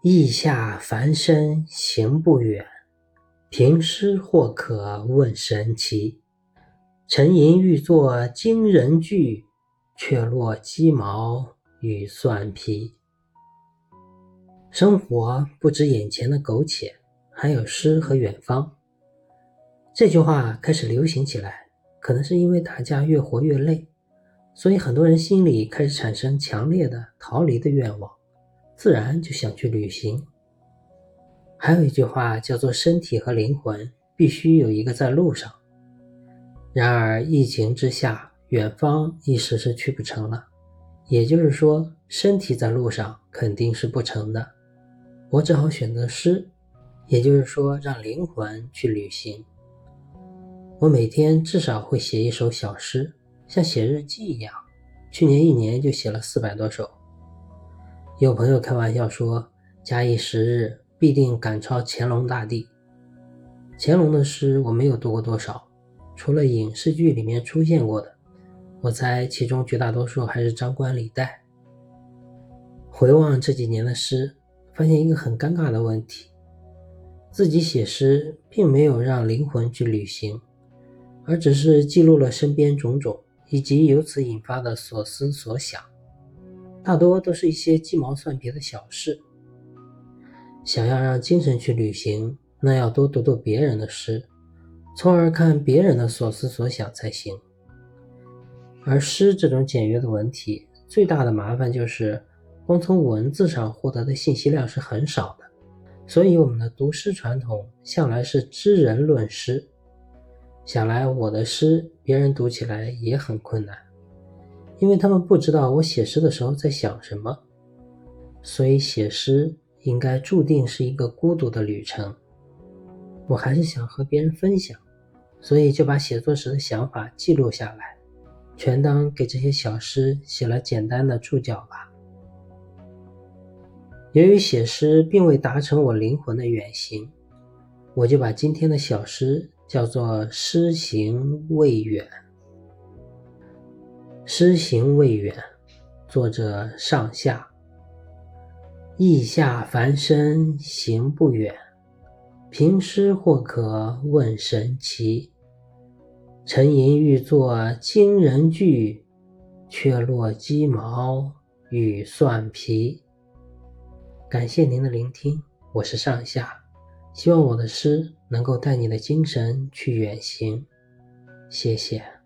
意下凡身行不远，平师或可问神奇。沉吟欲作惊人句，却落鸡毛与蒜皮。生活不止眼前的苟且，还有诗和远方。这句话开始流行起来，可能是因为大家越活越累，所以很多人心里开始产生强烈的逃离的愿望。自然就想去旅行。还有一句话叫做“身体和灵魂必须有一个在路上”。然而疫情之下，远方一时是去不成了。也就是说，身体在路上肯定是不成的。我只好选择诗，也就是说，让灵魂去旅行。我每天至少会写一首小诗，像写日记一样。去年一年就写了四百多首。有朋友开玩笑说：“假以时日，必定赶超乾隆大帝。”乾隆的诗我没有读过多少，除了影视剧里面出现过的，我猜其中绝大多数还是张冠李戴。回望这几年的诗，发现一个很尴尬的问题：自己写诗并没有让灵魂去旅行，而只是记录了身边种种以及由此引发的所思所想。大多都是一些鸡毛蒜皮的小事。想要让精神去旅行，那要多读读别人的诗，从而看别人的所思所想才行。而诗这种简约的文体，最大的麻烦就是，光从文字上获得的信息量是很少的。所以我们的读诗传统向来是知人论诗。想来我的诗，别人读起来也很困难。因为他们不知道我写诗的时候在想什么，所以写诗应该注定是一个孤独的旅程。我还是想和别人分享，所以就把写作时的想法记录下来，全当给这些小诗写了简单的注脚吧。由于写诗并未达成我灵魂的远行，我就把今天的小诗叫做“诗行未远”。诗行未远，作者上下。意下凡身行不远，平诗或可问神奇。沉吟欲作惊人句，却落鸡毛与蒜皮。感谢您的聆听，我是上下，希望我的诗能够带你的精神去远行。谢谢。